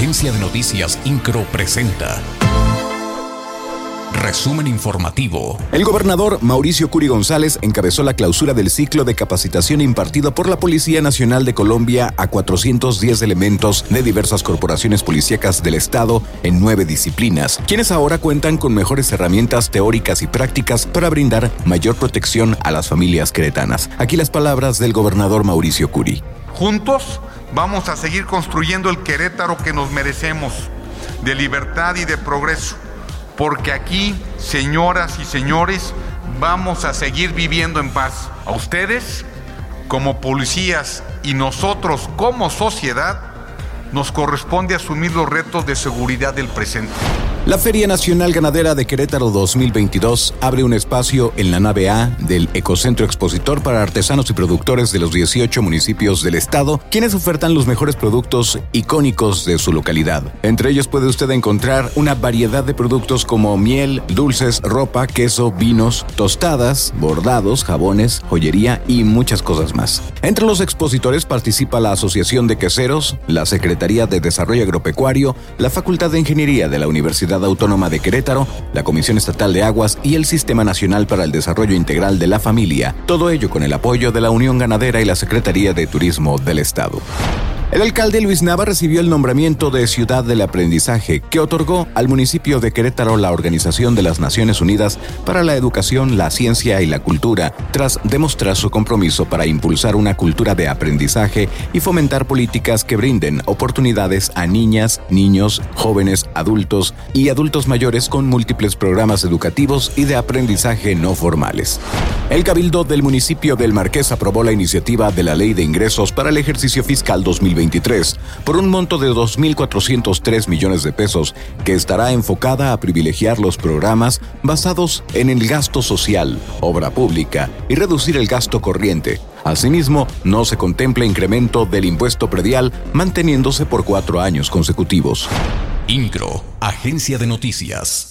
Agencia de Noticias Incro presenta. Resumen informativo. El gobernador Mauricio Curi González encabezó la clausura del ciclo de capacitación impartido por la Policía Nacional de Colombia a 410 elementos de diversas corporaciones policíacas del Estado en nueve disciplinas, quienes ahora cuentan con mejores herramientas teóricas y prácticas para brindar mayor protección a las familias queretanas. Aquí las palabras del gobernador Mauricio Curi. Juntos vamos a seguir construyendo el Querétaro que nos merecemos, de libertad y de progreso porque aquí, señoras y señores, vamos a seguir viviendo en paz. A ustedes, como policías y nosotros como sociedad, nos corresponde asumir los retos de seguridad del presente. La Feria Nacional Ganadera de Querétaro 2022 abre un espacio en la nave A del Ecocentro Expositor para artesanos y productores de los 18 municipios del estado, quienes ofertan los mejores productos icónicos de su localidad. Entre ellos puede usted encontrar una variedad de productos como miel, dulces, ropa, queso, vinos, tostadas, bordados, jabones, joyería y muchas cosas más. Entre los expositores participa la Asociación de Queseros, la Secretaría de Desarrollo Agropecuario, la Facultad de Ingeniería de la Universidad Autónoma de Querétaro, la Comisión Estatal de Aguas y el Sistema Nacional para el Desarrollo Integral de la Familia, todo ello con el apoyo de la Unión Ganadera y la Secretaría de Turismo del Estado. El alcalde Luis Nava recibió el nombramiento de Ciudad del Aprendizaje, que otorgó al municipio de Querétaro la Organización de las Naciones Unidas para la Educación, la Ciencia y la Cultura, tras demostrar su compromiso para impulsar una cultura de aprendizaje y fomentar políticas que brinden oportunidades a niñas, niños, jóvenes, adultos y adultos mayores con múltiples programas educativos y de aprendizaje no formales. El Cabildo del municipio del Marqués aprobó la iniciativa de la Ley de Ingresos para el ejercicio fiscal 2020 por un monto de 2.403 millones de pesos que estará enfocada a privilegiar los programas basados en el gasto social, obra pública y reducir el gasto corriente. Asimismo, no se contempla incremento del impuesto predial manteniéndose por cuatro años consecutivos. INCRO, Agencia de Noticias.